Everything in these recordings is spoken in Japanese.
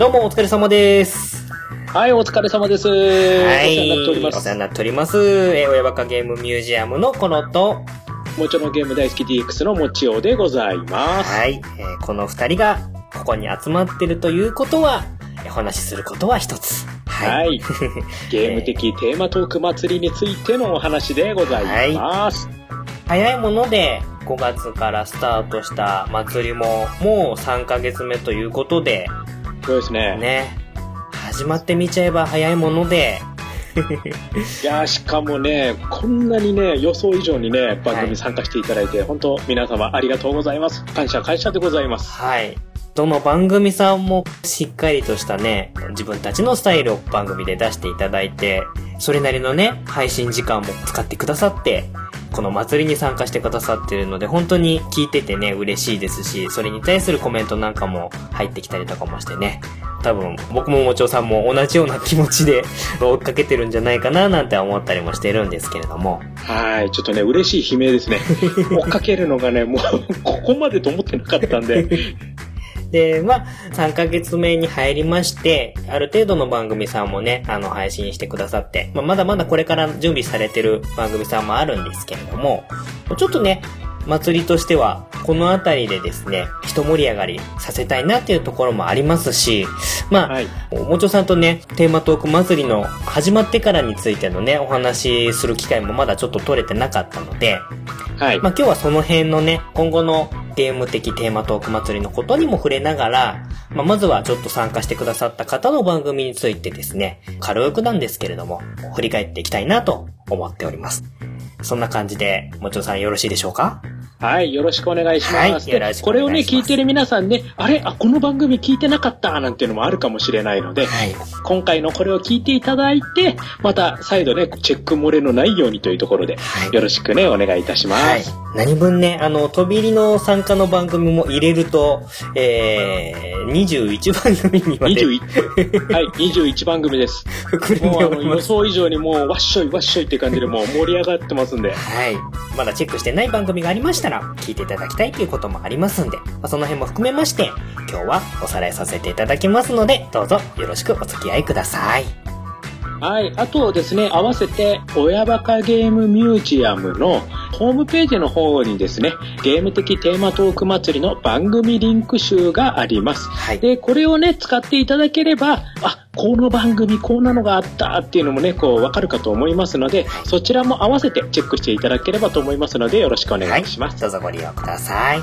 どうもお疲れ様です。はい、お疲れ様です。はい。お世話になっております。お世話になっております。えー、親バカゲームミュージアムのコロと、もちろんゲーム大好き DX のもちおでございます。はい。えーこの二人がここに集まってるということは、えーお話しすることは一つ。ははい。ゲーム的テーマトーク祭りについてのお話でございます。早いもので5月からスタートした祭りももう3ヶ月目ということで、そうですね。ね。始まってみちゃえば早いもので、いやーしかもね、こんなにね、予想以上にね、番組参加していただいて、本当皆様ありがとうございます。感謝感謝でございます。はい。どの番組さんもしっかりとしたね、自分たちのスタイルを番組で出していただいて、それなりのね、配信時間も使ってくださって、この祭りに参加してくださってるので、本当に聞いててね、嬉しいですし、それに対するコメントなんかも入ってきたりとかもしてね、多分僕ももちおさんも同じような気持ちで 追っかけてるんじゃないかななんて思ったりもしてるんですけれども。はい、ちょっとね、嬉しい悲鳴ですね。追っかけるのがね、もう、ここまでと思ってなかったんで。で、まあ、3ヶ月目に入りまして、ある程度の番組さんもね、あの、配信してくださって、まあ、まだまだこれから準備されてる番組さんもあるんですけれども、ちょっとね、祭りとしては、このあたりでですね、一盛り上がりさせたいなっていうところもありますし、まあ、はい。もちょさんとね、テーマトーク祭りの始まってからについてのね、お話しする機会もまだちょっと取れてなかったので、はい。まあ、今日はその辺のね、今後のゲーム的テーマトーク祭りのことにも触れながら、まあ、まずはちょっと参加してくださった方の番組についてですね、軽くなんですけれども、振り返っていきたいなと思っております。そんな感じで、もちろさんよろしいでしょうか？はい、よろしくお願いします。はいでよろしくおこれをね、願いします聞いてる皆さんね、あれ？あ、この番組聞いてなかった？なんていうのもあるかもしれないので、はい。今回のこれを聞いていただいて、また再度ね、チェック漏れのないようにというところで、はいよろしくね、お願いいたします。はい。何分ね、あの、飛び入りの参加の番組も入れると、えー、21番組にまで21、はい、21番組です。もうあの予。想以上にもうわっしょいわっしょいって感じでもう盛り上がってますんで。はい。まだチェックしてない番組がありましたら、聞いていただきたいということもありますんで、まあ、その辺も含めまして、今日はおさらいさせていただきますので、どうぞよろしくお付き合いください。はい。あとですね、合わせて、親バカゲームミュージアムのホームページの方にですね、ゲーム的テーマトーク祭りの番組リンク集があります。はい。で、これをね、使っていただければ、あ、この番組こんなのがあったっていうのもね、こう、わかるかと思いますので、そちらも合わせてチェックしていただければと思いますので、よろしくお願いします。どうぞご利用ください。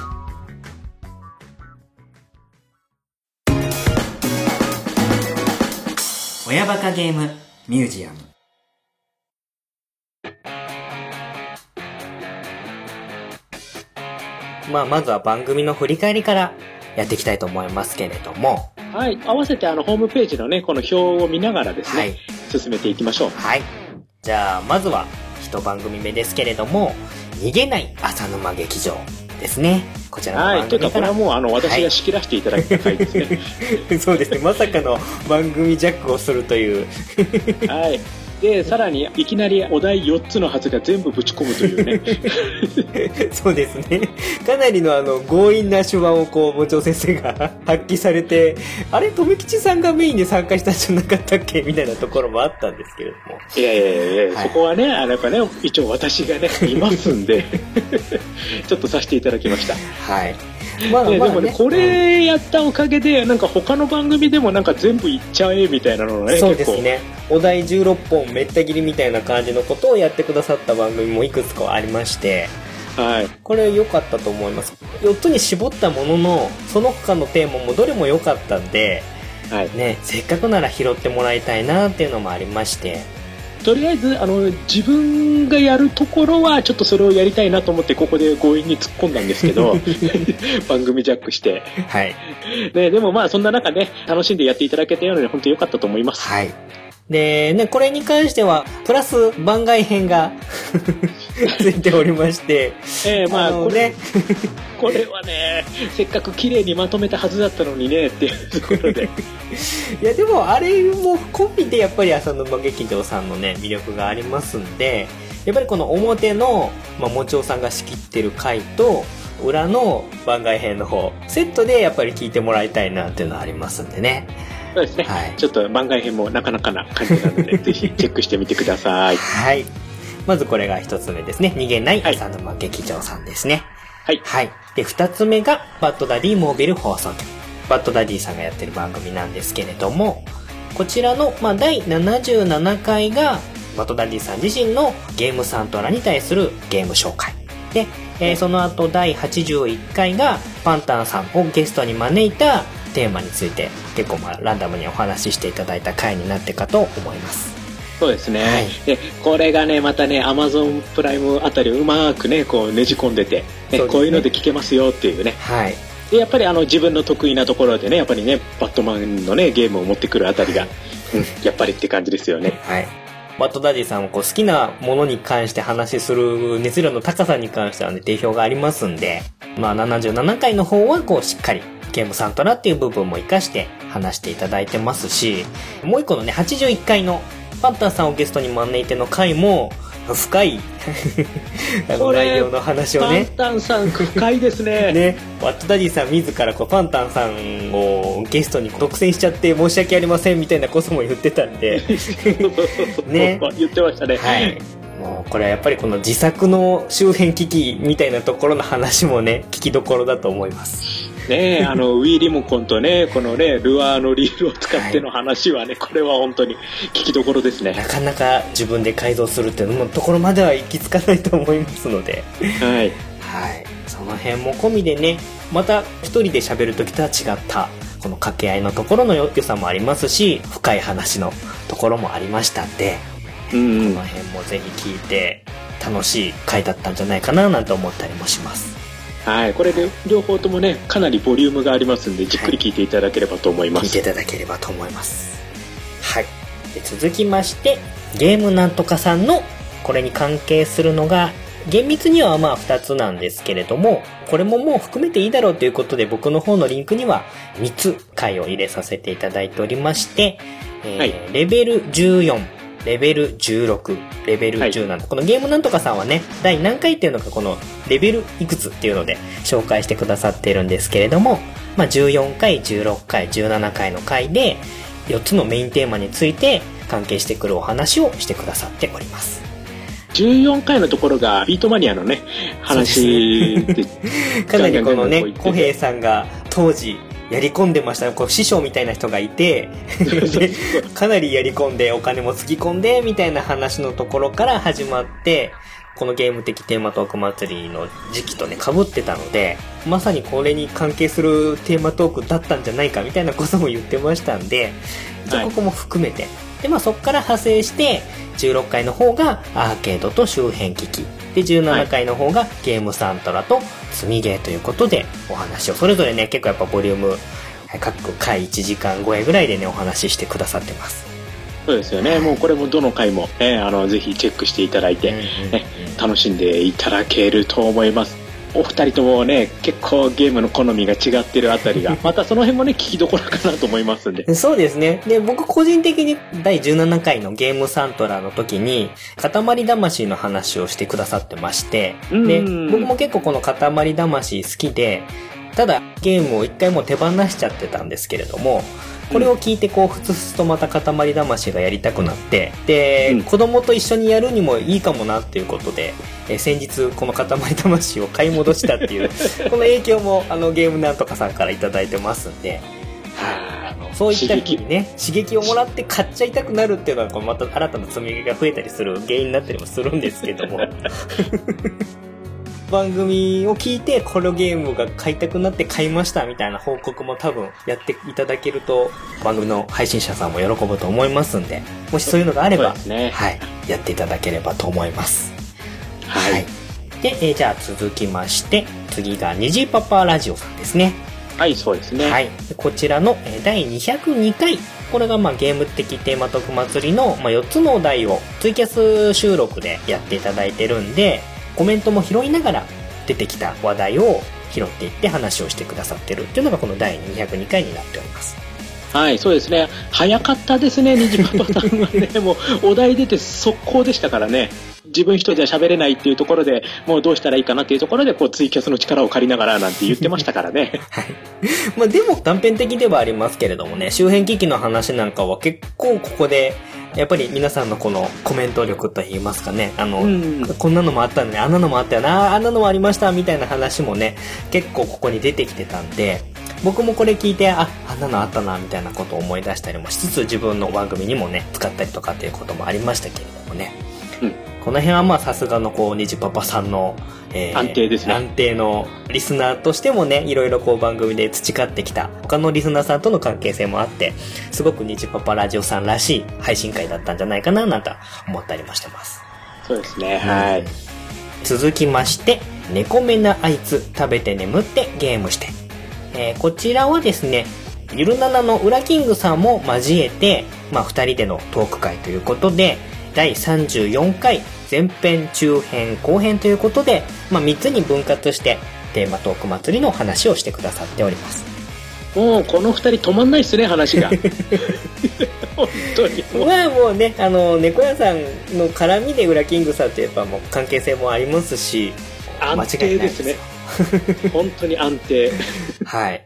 親バカゲームミュージアム。まあ、まずは番組の振り返りからやっていきたいと思いますけれども、はい。合わせて、あの、ホームページのね、この表を見ながらですね、はい。進めていきましょう。はい。じゃあ、まずは、一番組目ですけれども、逃げない浅沼劇場ですね。こちらのはい。というか。これはもう、あの、私が仕切らせていただいた回ですね。そうですね。まさかの番組ジャックをするという。はい。で、さらに、いきなりお題4つのはずが全部ぶち込むというね。そうですね。かなりのあの、強引な手腕をこう、もちお先生が 発揮されて、あれ、富吉さんがメインで参加したんじゃなかったっけ？みたいなところもあったんですけれども。いやいやいやいや、はいそこはね、あの、やっぱね、一応私がね、いますんで、ちょっとさせていただきました。はい。まででもね、これやったおかげで、なんか他の番組でもなんか全部いっちゃえみたいなのね、そう。ですね。お題16本めった切りみたいな感じのことをやってくださった番組もいくつかありまして、はい。これ良かったと思います。4つに絞ったものの、その他のテーマもどれも良かったんで、はい。ね、せっかくなら拾ってもらいたいなっていうのもありまして、とりあえず、あの、自分がやるところは、ちょっとそれをやりたいなと思って、ここで強引に突っ込んだんですけど、番組ジャックして。はい。ね、でもまあ、そんな中ね、楽しんでやっていただけたようで、本当に良かったと思います。はい。で、ね、これに関しては、プラス番外編が ついておりまして、ええまあ、のこれ、ね、これはね、せっかく綺麗にまとめたはずだったのにね、っていうところで。いやでもあれも込みでやっぱり浅沼劇場さんのね魅力がありますんでやっぱりこの表の、まあ、もちおさんが仕切ってる回と裏の番外編の方、セットでやっぱり聞いてもらいたいなっていうのはありますんでね。そうですね。はいちょっと番外編もなかなかな感じなので、ぜひチェックしてみてください。はい。まずこれが一つ目ですね。逃げない浅沼劇場さんですね。はい。はい。で、二つ目が、バッドダディモービル放送局。バッドダディさんがやってる番組なんですけれども、こちらの、まあ、第77回が、バッドダディさん自身のゲームサントラに対するゲーム紹介。で、えーその後第81回が、パンタンさんをゲストに招いたテーマについて、結構まあ、ランダムにお話ししていただいた回になってかと思います。そうですね。はいで、これがね、またね、アマゾンプライムあたりをうまくね、こうねじ込んでて、ねねこういうので聞けますよっていうね。はい。で、やっぱりあの自分の得意なところでね、やっぱりね、バットマンのね、ゲームを持ってくるあたりが、うん、やっぱりって感じですよね。はい。バッドダディさんもこう好きなものに関して話しする熱量の高さに関してはね、定評がありますんで、まあ77回の方はこうしっかりゲームサントラっていう部分も活かして話していただいてますし、もう一個のね、81回のパンタンさんをゲストに招いての回も、深い あの内容の話をパンね、タンさん深いですね。ね、バッドダディさん自らこうパンタンさんをゲストに独占しちゃって申し訳ありませんみたいなことも言ってたんで、ね言ってましたね。はい。もうこれはやっぱりこの自作の周辺機器みたいなところの話もね、聞きどころだと思います。ねえ、あの、ウィーリモコンとね、このね、ルアーのリールを使っての話はね、これは本当に聞きどころですね。なかなか自分で改造するっていうのところまでは行き着かないと思いますので、はい。はい。その辺も込みでね、また一人で喋る時とは違った、この掛け合いのところの良さもありますし、深い話のところもありましたんで、うんうんこの。辺もぜひ聞いて楽しい回だったんじゃないかななんて思ったりもします。はい。これで両方ともね、かなりボリュームがありますんで、じっくり聞いていただければと思います。聞いていただければと思います。はい。で続きまして、ゲームなんとかさんのこれに関係するのが、厳密にはまあ2つなんですけれども、これももう含めていいだろうということで僕の方のリンクには3つ回を入れさせていただいておりまして、えーはいレベル14、レベル16、レベルはい。17、このゲームなんとかさんはね、第何回っていうのかこのレベルいくつっていうので紹介してくださっているんですけれども、まあ、14回、16回、17回の回で4つのメインテーマについて関係してくるお話をしてくださっております。14回のところが、ビートマニアのね、話で、かなりこのね小平さんが当時やり込んでました。こう師匠みたいな人がいて、でかなりやり込んでお金もつぎ込んでみたいな話のところから始まって、このゲーム的テーマトーク祭りの時期とね、被ってたので、まさにこれに関係するテーマトークだったんじゃないかみたいなことも言ってましたんで、じゃあはいここも含めて。で、まあそこから派生して、16回の方がアーケードと周辺機器。で、17回の方がゲームサントラと積みゲーということでお話を、それぞれね、結構やっぱボリューム、はい各回1時間超えぐらいでね、お話ししてくださってます。そうですよね。もうこれもどの回も、ね、あの、ぜひチェックしていただいて、ね、楽しんでいただけると思います。お二人ともね、結構ゲームの好みが違ってるあたりが、またその辺もね、聞きどころかなと思いますんで。そうですね。で、僕個人的に第17回のゲームサントラの時に、塊魂の話をしてくださってまして、で、うん僕も結構この塊魂好きで、ただゲームを一回もう手放しちゃってたんですけれども、これを聞いてこう、ふつふつとまた塊魂がやりたくなって、で、うん。子供と一緒にやるにもいいかもなっていうことで、えー先日この塊魂を買い戻したっていう、この影響もあのゲームなんとかさんからいただいてますんで、はあそういった時にね、刺激。をもらって買っちゃいたくなるっていうのは、こうまた新たな積み上げが増えたりする原因になったりもするんですけども。番組を聞いて、このゲームが買いたくなって買いましたみたいな報告も多分やっていただけると、番組の配信者さんも喜ぶと思いますんで、もしそういうのがあれば、ね。はい、やっていただければと思います。はい。で、えーじゃあ続きまして、次が虹パパラジオさんですね。はい、そうですね。はい。でこちらのえー第202回。これがまあゲーム的テーマ特祭りのまあ4つのお題をツイキャス収録でやっていただいてるんで、コメントも拾いながら出てきた話題を拾っていって話をしてくださってるっていうのがこの第202回になっております。はい、そうですね。早かったですね、ニジパパさんはね。もう、お題出て速攻でしたからね。自分一人じゃ喋れないっていうところで、もうどうしたらいいかなっていうところで、こう、ツイキャスの力を借りながらなんて言ってましたからね。はい。まあでも断片的ではありますけれどもね、周辺機器の話なんかは結構ここで、やっぱり皆さんのこのコメント力と言いますかね、あの、うんこんなのもあったんね、あんなのもあったよな、あんなのもありました、みたいな話もね、結構ここに出てきてたんで、僕もこれ聞いて、あ、あんなのあったな、みたいなことを思い出したりもしつつ、自分の番組にもね、使ったりとかっていうこともありましたけれどもね。うんこの辺はまあさすがのこう、にじパパさんの、え安定ですね安定のリスナーとしてもね、いろいろこう番組で培ってきた他のリスナーさんとの関係性もあって、すごくにじパパラジオさんらしい配信会だったんじゃないかな、なんて思ったりもしてます。そうですね、はい。続きまして、猫目なあいつ食べて眠ってゲームして。えーこちらはですね、ゆるななの裏キングさんも交えて、まあ、二人でのトーク会ということで、第34回前編、中編、後編ということで、まあ、3つに分割して、テーマトーク祭りの話をしてくださっております。もう、この二人止まんないっすね、話が。本当に。もうまあもうね、あの、猫屋さんの絡みで裏キングさんとやっぱもう関係性もありますし、間安定ですね。本当に安定。はい。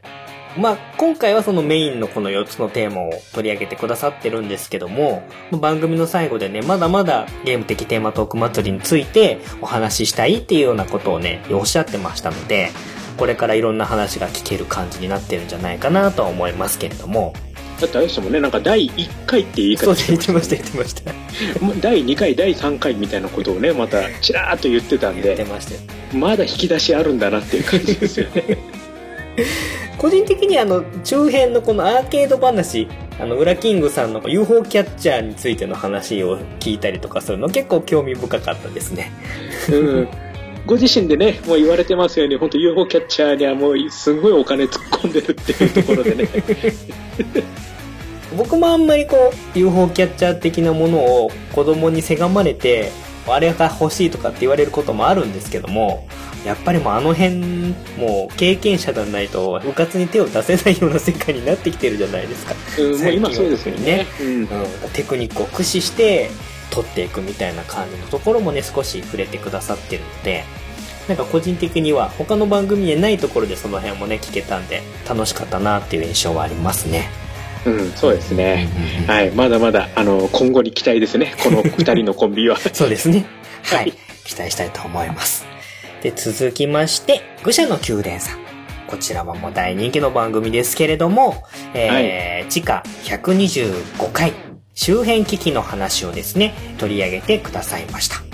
まあ、今回はそのメインのこの4つのテーマを取り上げてくださってるんですけども、番組の最後でね、まだまだゲーム的テーマトーク祭りについてお話ししたいっていうようなことをね、おっしゃってましたので、これからいろんな話が聞ける感じになってるんじゃないかなとは思いますけれども、だってあれですもんね、なんか第1回って言い方そう言ってました言ってました。もう第2回、第3回みたいなことをね、またちらーっと言ってたんで、言ってましたよまだ引き出しあるんだなっていう感じですよね。個人的にあの、中編のこのアーケード話、あの、ウラキングさんの UFO キャッチャーについての話を聞いたりとかするの結構興味深かったですね。うんご自身でね、もう言われてますように、本当 UFO キャッチャーにはもうすごいお金突っ込んでるっていうところでね。僕もあんまりこう UFO キャッチャー的なものを子供にせがまれてあれが欲しいとかって言われることもあるんですけどもやっぱりもうあの辺もう経験者じゃないと部活に手を出せないような世界になってきてるじゃないですか、うん、もう今そうですよね。うん。うん、テクニックを駆使して取っていくみたいな感じのところもね少し触れてくださってるのでなんか個人的には他の番組にないところでその辺もね聞けたんで楽しかったなっていう印象はありますねうん、そうですね。うんうんうんはい、まだまだ、あの、今後に期待ですね。この二人のコンビは。そうですね。ははいい。期待したいと思います。で、続きまして、愚者の宮殿さん。こちらはもう大人気の番組ですけれども、えー地下125回、周辺機器の話をですね、取り上げてくださいました。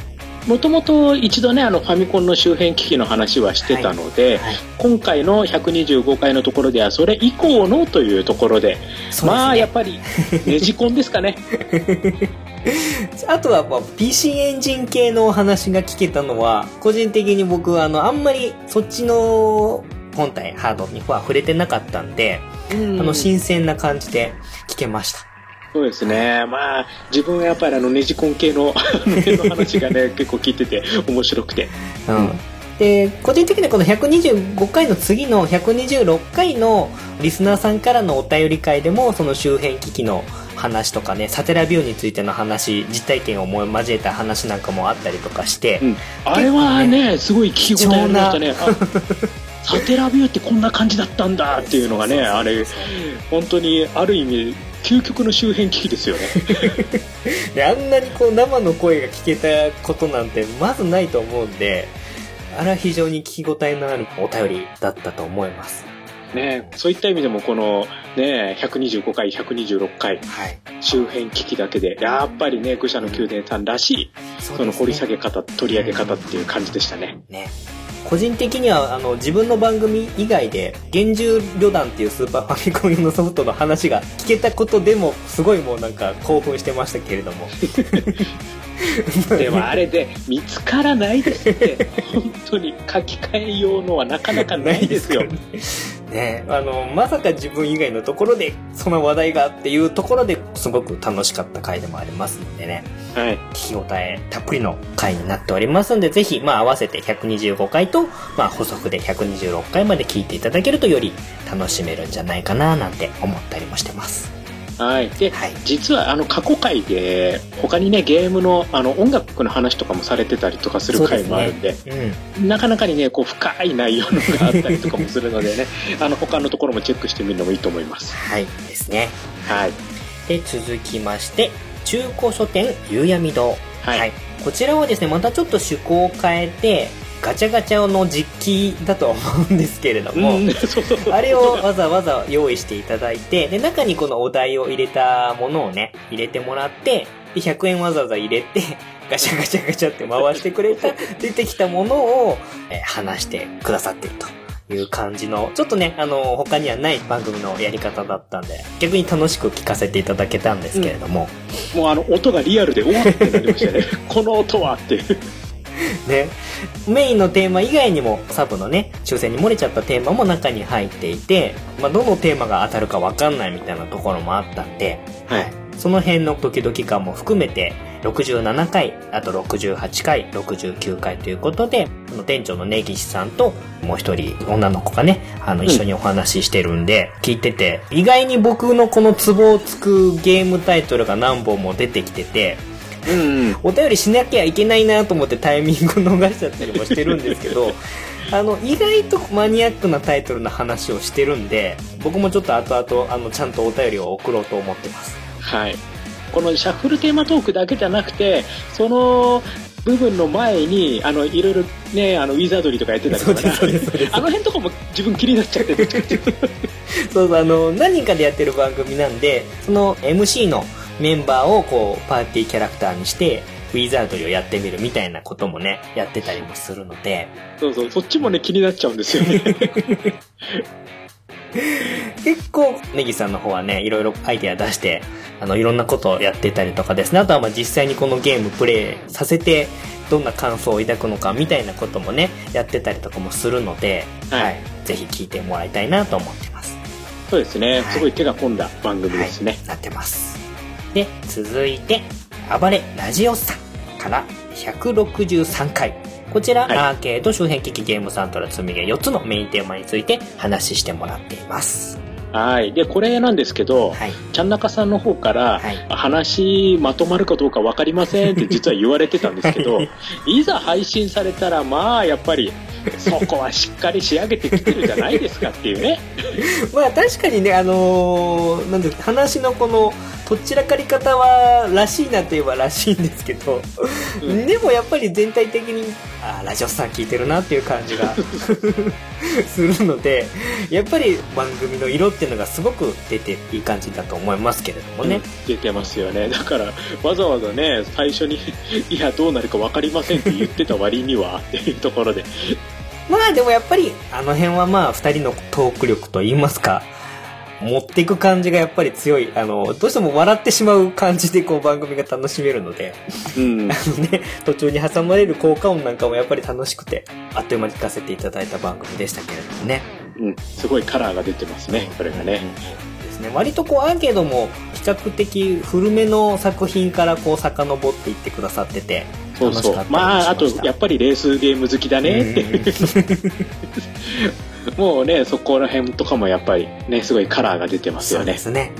もともと一度ね、あの、ファミコンの周辺機器の話はしてたので、はい。今回の125回のところでは、それ以降のというところで、そうまあ。やっぱり、ネジコンですかね。あとは、まあ、PC エンジン系のお話が聞けたのは、個人的に僕、あの、あんまりそっちの本体、ハードには触れてなかったんで、ああの、新鮮な感じで聞けました。そうですね。まあ、自分はやっぱりあの、ネジコン系の、あの話がね、結構聞いてて面白くて。うん。で、個人的にはこの125回の次の126回のリスナーさんからのお便り会でも、その周辺機器の話とかね、サテラビューについての話、実体験をも交えた話なんかもあったりとかして、うん。あれはね、すごい聞き応えありましたね。あ サテラビューってこんな感じだったんだっていうのがね、あれ、本当にある意味、究極の周辺機器ですよね。であんなにこう生の声が聞けたことなんてまずないと思うんで、あれは非常に聞き応えのあるお便りだったと思います。ね、そういった意味でもこのね、125回、126回、はい。周辺機器だけで、やっぱりね、愚者の宮殿さんらしい、そその掘り下げ方、取り上げ方っていう感じでしたね。ね。個人的にはあの自分の番組以外で「幻獣旅団」っていうスーパーファミコン用のソフトの話が聞けたことでもすごいもうなんか興奮してましたけれども。でもあれで見つからないですって、本当に書き換えようのはなかなかないですよ。ね、あの、まさか自分以外のところで、その話題がっていうところですごく楽しかった回でもありますのでね。はい。聞き応えたっぷりの回になっておりますんで、ぜひ、まあ合わせて125回と、まあ補足で126回まで聞いていただけるとより楽しめるんじゃないかななんて思ったりもしてます。はい。で、はい、実はあの過去回で他にねゲームのあの音楽の話とかもされてたりとかする回もあるんで、ねうん、なかなかにねこう深い内容のがあったりとかもするのでね、あの他のところもチェックしてみるのもいいと思います。はいですね。はい。で続きまして中古書店夕闇堂。はい、はい、こちらはですねまたちょっと趣向を変えてガチャガチャの実機だと思うんですけれども、あれをわざわざ用意していただいて、で、中にこのお題を入れたものをね、入れてもらって、で、100円わざわざ入れて、ガチャガチャガチャって回してくれた、出てきたものを、え話してくださってるという感じの、ちょっとね、あの、他にはない番組のやり方だったんで、逆に楽しく聞かせていただけたんですけれども。うん、もうあの、音がリアルで、おわってなりましたね。この音はっていう。ね。メインのテーマ以外にも、サブのね、抽選に漏れちゃったテーマも中に入っていて、まあ、どのテーマが当たるかわかんないみたいなところもあったんで、はい。その辺のドキドキ感も含めて、67回、あと68回、69回ということで、の店長の根岸さんと、もう一人女の子がね、あの、一緒にお話ししてるんで、聞いてて、意外に僕のこのツボをつくゲームタイトルが何本も出てきてて、うんうん、お便りしなきゃいけないなと思ってタイミング逃しちゃったりもしてるんですけど あの意外とマニアックなタイトルの話をしてるんで僕もちょっと後々あのちゃんとお便りを送ろうと思ってます。はい。このシャッフルテーマトークだけじゃなくてその部分の前にあのいろいろねあのウィザードリーとかやってたりとか、あの辺とかも自分気になっちゃって そうそうあの何人かでやってる番組なんでその MC のメンバーをこうパーティーキャラクターにしてウィザードリーをやってみるみたいなこともねやってたりもするので。そうそうそっちもね気になっちゃうんですよね。結構ネギさんの方はねいろいろアイデア出してあのいろんなことをやってたりとかですね。あとはまあ実際にこのゲームプレイさせてどんな感想を抱くのかみたいなこともねやってたりとかもするので、はい、はい、ぜひ聞いてもらいたいなと思ってます。そうですね、はい、すごい手が込んだ番組ですね、はい、なってますで、続いて、暴れラジオさんから163回。こちら、はい、アーケード周辺機器ゲームサントラ積み毛4つのメインテーマについて話してもらっています。はい。で、これなんですけど、はい、ちゃんなかさんの方から、はい、話まとまるかどうか分かりませんって実は言われてたんですけど、いざ配信されたら、まあ、やっぱり、そこはしっかり仕上げてきてるじゃないですかっていうね。まあ確かにね、あのー、なんで話のこの、とっちらかり方はらしいなといえばらしいんですけど、うん、でもやっぱり全体的にあラジオさん聞いてるなっていう感じが するのでやっぱり番組の色っていうのがすごく出ていい感じだと思いますけれどもね、うん、出てますよね。だからわざわざね最初にいやどうなるか分かりませんって言ってた割にはっていうところでまあでもやっぱりあの辺はまあ2人のトーク力といいますか持っていく感じがやっぱり強い。あの、どうしても笑ってしまう感じでこう番組が楽しめるので、うん、あのね、途中に挟まれる効果音なんかもやっぱり楽しくて、あっという間に聞かせていただいた番組でしたけれどもね。うん、すごいカラーが出てますね、これがね。ですね。割とこうアーケードも比較的古めの作品からこう遡っていってくださってて、そうそう。まあ、あと、やっぱりレースゲーム好きだねって。もうね、そこら辺とかもやっぱりね、すごいカラーが出てますよね。そうですね。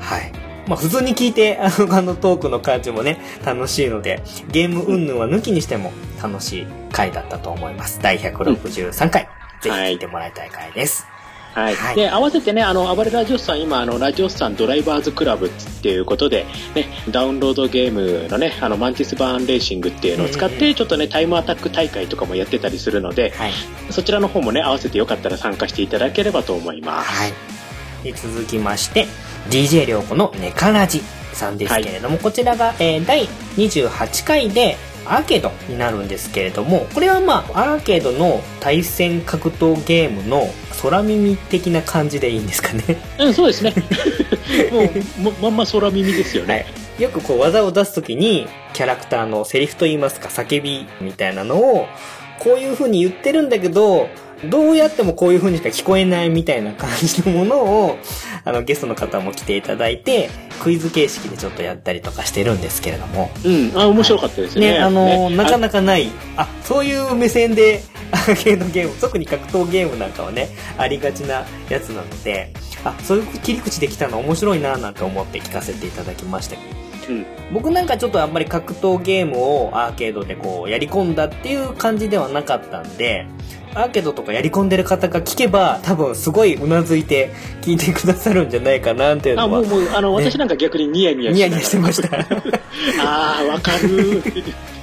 はい。まあ普通に聞いて、あの、あのトークの感じもね、楽しいので、ゲーム云々は抜きにしても楽しい回だったと思います。第163回。ぜひ聞いてもらいたい回です。はい、はい、で合わせてねあの暴れラジオスさん今あのラジオスさんドライバーズクラブっていうことで、ね、ダウンロードゲームのねあのマンティスバーンレーシングっていうのを使ってちょっとねタイムアタック大会とかもやってたりするので、はい、そちらの方もね合わせてよかったら参加していただければと思います、はい、で続きまして DJ 涼子のネカラジさんですけれども、はい、こちらが、えー、第28回でアーケードになるんですけれどもこれはまあアーケードの対戦格闘ゲームの空耳的な感じでいいんですかね。うんそうですね。もうまんま空耳ですよね、はい、よくこう技を出す時にキャラクターのセリフといいますか叫びみたいなのをこういう風に言ってるんだけどどうやってもこういう風にしか聞こえないみたいな感じのものを、あの、ゲストの方も来ていただいて、クイズ形式でちょっとやったりとかしてるんですけれども。うん、あ、面白かったですね。ね、あの、ねなかなかない、あ、そういう目線で、アーケードゲーム、特に格闘ゲームなんかはね、ありがちなやつなので、あ、そういう切り口できたの面白いななんて思って聞かせていただきましたうん僕なんかちょっとあんまり格闘ゲームをアーケードでこうやり込んだっていう感じではなかったんで、アーケードとかやり込んでる方が聞けば多分すごいうなずいて聞いてくださるんじゃないかなっていうあ、のはもう、もう、あの、ね私なんか逆にニヤニヤニヤニヤしてました。ああ、わかる。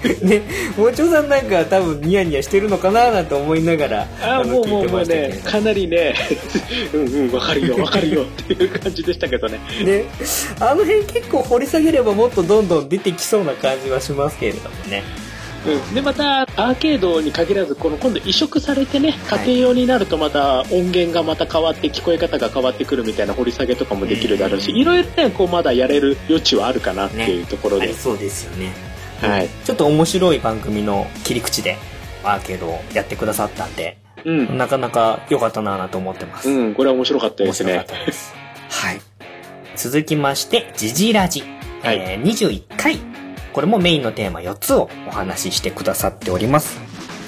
ね、もちょさんなんか多分ニヤニヤしてるのかななんて思いながら、あーもうもうもうね、どかなりね、うんうん、わかるよ、わかるよっていう感じでしたけどね。ね、あの辺結構掘り下げればもっとどんどん出てきそうな感じはしますけれどもね。うん、でまたアーケードに限らずこの今度移植されてねはい家庭用になるとまた音源がまた変わって聞こえ方が変わってくるみたいな掘り下げとかもできるだろうしうんいろいろねこうまだやれる余地はあるかなっていうところで、ありそうですよね。はい、ちょっと面白い番組の切り口でアーケードをやってくださったんで、うん、なかなか良かったなぁと思ってます。うん、これは面白かったです面白かねったです。はい。続きまして、ジジラジ。はいえー、21回。これもメインのテーマ4つをお話ししてくださっております。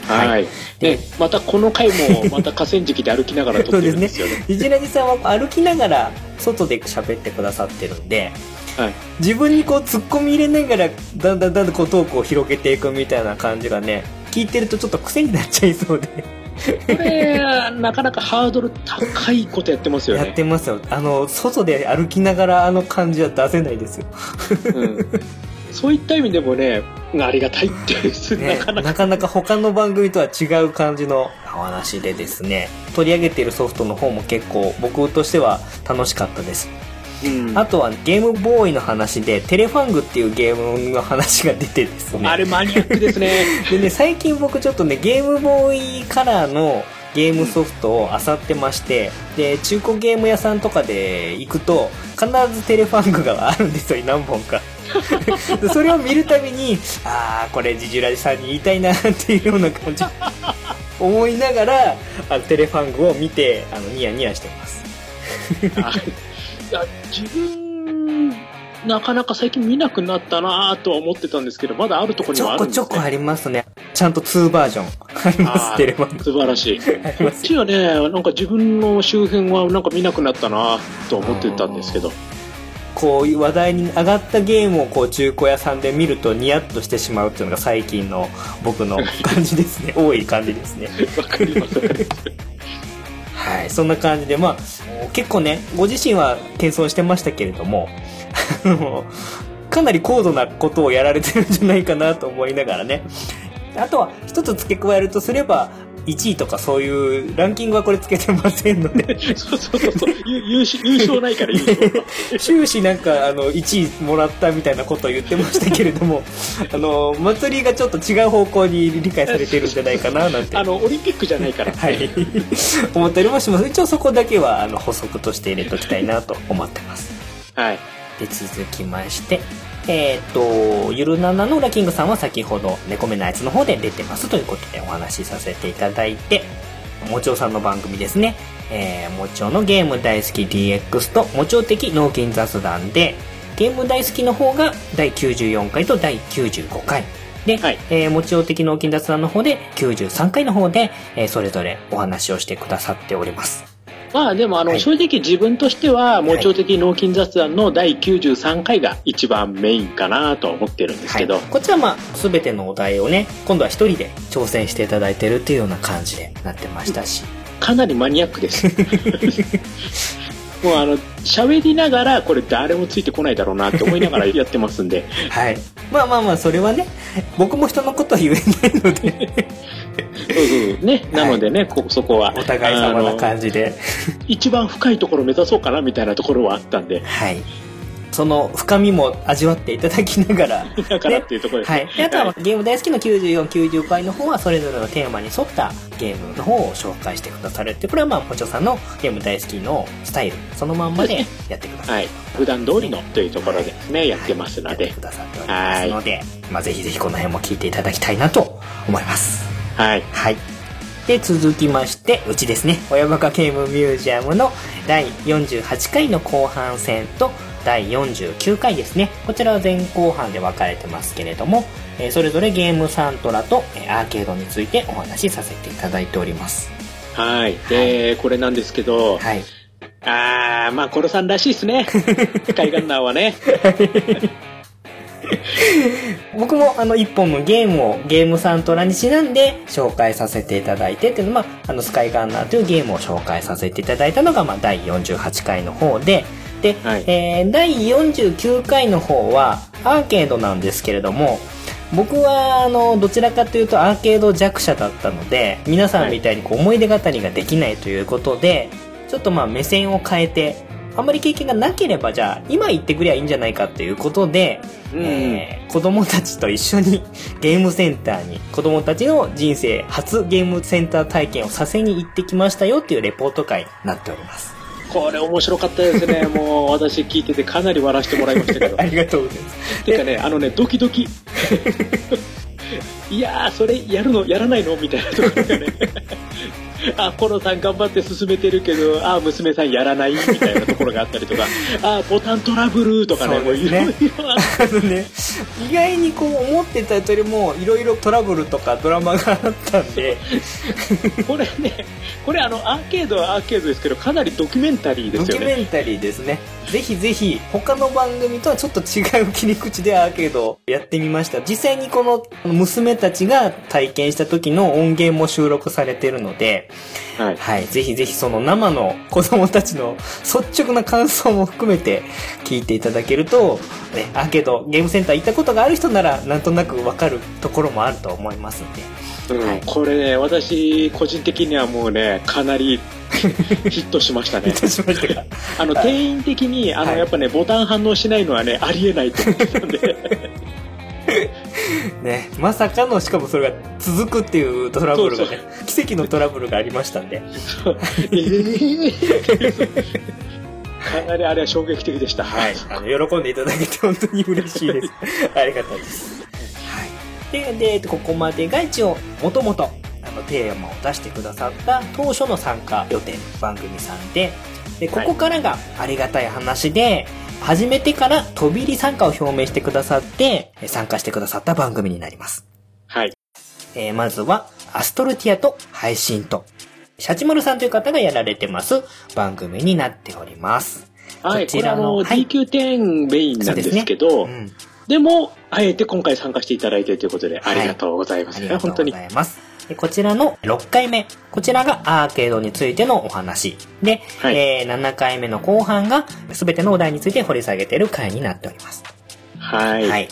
はい、はい。でまたこの回もまた河川敷で歩きながら撮ってるんですよね。ジジラジさんは歩きながら外で喋ってくださってるんで、はい。自分にこう突っ込み入れながらだんだんだんだんこうトークを広げていくみたいな感じがね聞いてるとちょっと癖になっちゃいそうで。これなかなかハードル高いことやってますよやっねてますよ。あの外で歩きながらあの感じは出せないですよ、うんそういった意味でもねありがたいっていう、ね、なかなか。なかなか他の番組とは違う感じのお話でですね取り上げているソフトの方も結構僕としては楽しかったです。うん。あとはゲームボーイの話でテレファングっていうゲームの話が出てですね。あれマニアックですね。でね最近僕ちょっとねゲームボーイカラーのゲームソフトを漁ってましてで中古ゲーム屋さんとかで行くと必ずテレファングがあるんですよ何本か。で それを見るたびにああこれジジュラジさんに言いたいなっていうような感じ。思いながらあのテレファングを見てあのニヤニヤしてます。あい。や自分なかなか最近見なくなったなとは思ってたんですけどまだあるとこにはあるんですね。こちょこありますね。ちゃんと2バージョン。ありますテレファン。グ素晴らしい。こっちはねなんか自分の周辺はなんか見なくなったなと思ってたんですけどこういう話題に上がったゲームをこう中古屋さんで見るとニヤッとしてしまうっていうのが最近の僕の感じですね。多い感じですね。はい。そんな感じでまあ結構ねご自身は謙遜してましたけれどもあのかなり高度なことをやられてるんじゃないかなと思いながらね。あとは一つ付け加えるとすれば1位とかそういうランキングはこれつけてませんので。そうそうそうそう。優優勝ないから優勝。が終始なんかあの1位もらったみたいなことを言ってましたけれどもあの祭りがちょっと違う方向に理解されてるんじゃないかななんて。あのオリンピックじゃないから。はい。思ったりもします。一応そこだけはあの補足として入れときたいなと思ってます。はい。で続きましてえっ、とゆるななの裏キングさんは先ほど猫目のやつの方で出てますということでお話しさせていただいてもちおさんの番組ですね。えー、もちおのゲーム大好き DX ともちお的脳筋雑談でゲーム大好きの方が第94回と第95回。で、はい。えー、もちお的脳筋雑談の方で93回の方で、えーそれぞれお話をしてくださっておりますまあでもあの、はい。正直自分としては、盲腸的脳筋雑談の第93回が一番メインかなと思ってるんですけど、はい、こっちはまあ全てのお題をね今度は一人で挑戦していただいてるっていうような感じでなってましたし、かなりマニアックです。もうあの、喋りながら、これ誰もついてこないだろうなって思いながらやってますんで、はい。まあまあまあそれはね僕も人のことは言えないので。そうそうね、なのでね、こそこは、お互い様な感じで。一番深いところを目指そうかなみたいなところはあったんで、はい。その深みも味わっていただきながら。だからっていうところで。すね。はい、であとはゲーム大好きの9490回の方はそれぞれのテーマに沿ったゲームの方を紹介してくださる。ってこれはまあポチョさんのゲーム大好きのスタイル。そのまんまでやってくださるはい。普段通りのというところでですね、やってますので。やってく。ださっておりますので、まあ、ぜひぜひこの辺も聞いていただきたいなと思いますはい。はいで、続きまして、うちですね、親バカゲームミュージアムの第48回の後半戦と第49回ですね。こちらは前後半で分かれてますけれども、えーそれぞれゲームサントラとえーアーケードについてお話しさせていただいております。はい。で、これなんですけど、はい。あー、まあ、コロさんらしいですね。スカイガンナーはね。僕もあの一本のゲームをゲームサントラにちなんで紹介させていただいてっていうのは、まあ、あのスカイガンナーというゲームを紹介させていただいたのが、まあ、第48回の方で、で、はい。えー第49回の方はアーケードなんですけれども、僕はあのどちらかというとアーケード弱者だったので皆さんみたいにこう思い出語りができないということで、ちょっとまあ目線を変えてあんまり経験がなければじゃあ今言ってくりゃいいんじゃないかっていうことで、うんえー子供たちと一緒に ゲームセンターに子供たちの人生初ゲームセンター体験をさせに行ってきましたよっていうレポート会になっております。これ面白かったですね。もう私聞いててかなり笑わせてもらいましたけどあ。りがとうございます。てかね、あのね、ドキドキ。いやー、それやるのやらないの？みたいなところがね。あ、コロさん頑張って進めてるけど、あ、娘さんやらないみたいなところがあったりとか、あ、ボタントラブルとかね、もういろいろあっあのね、意外にこう思ってたよりもいろいろトラブルとかドラマがあったんで、て、これね、これあの、アーケードはアーケードですけど、かなりドキュメンタリーでドすよね。キュメンタリーですね。ぜひぜひ他の番組とはちょっと違う切り口でアーケードをやってみました。実際にこの娘たちが体験した時の音源も収録されてるので、はい。はい、ぜひぜひその生の子供たちの率直な感想も含めて聞いていただけると、ね、アーケードゲームセンター行ったことがある人ならなんとなくわかるところもあると思いますんで。うんはいこれね、私、個人的にはもうね、かなり ヒットしましたね。しましあの、店員的に、あの、はいやっぱね、ボタン反応しないのはね、ありえないと思ってたんで。ね、まさかの、しかもそれが続くっていうトラブルがね、奇跡のトラブルがありましたんで。えーかなりあれは衝撃的でした。はい。あの、喜んでいただけて本当に嬉しいです。ありがたいです。はい。で、で、ここまでが一応、もともと、あの、テーマを出してくださった当初の参加予定の番組さんで、で、ここからがありがたい話で、始めてから飛び入り参加を表明してくださって、え参加してくださった番組になります。はい。えーまずは、アストルティアと配信と、シャチマルさんという方がやられてます番組になっております。はい。こちらの、はい DQ10 メインなんですけど、うん。でも、あえて今回参加していただいてということで、はいありがとうございます。ありがとうご。ざいます。でこちらの6回目。こちらがアーケードについてのお話。で、はいえー7回目の後半が全てのお題について掘り下げている回になっております。はい。はい。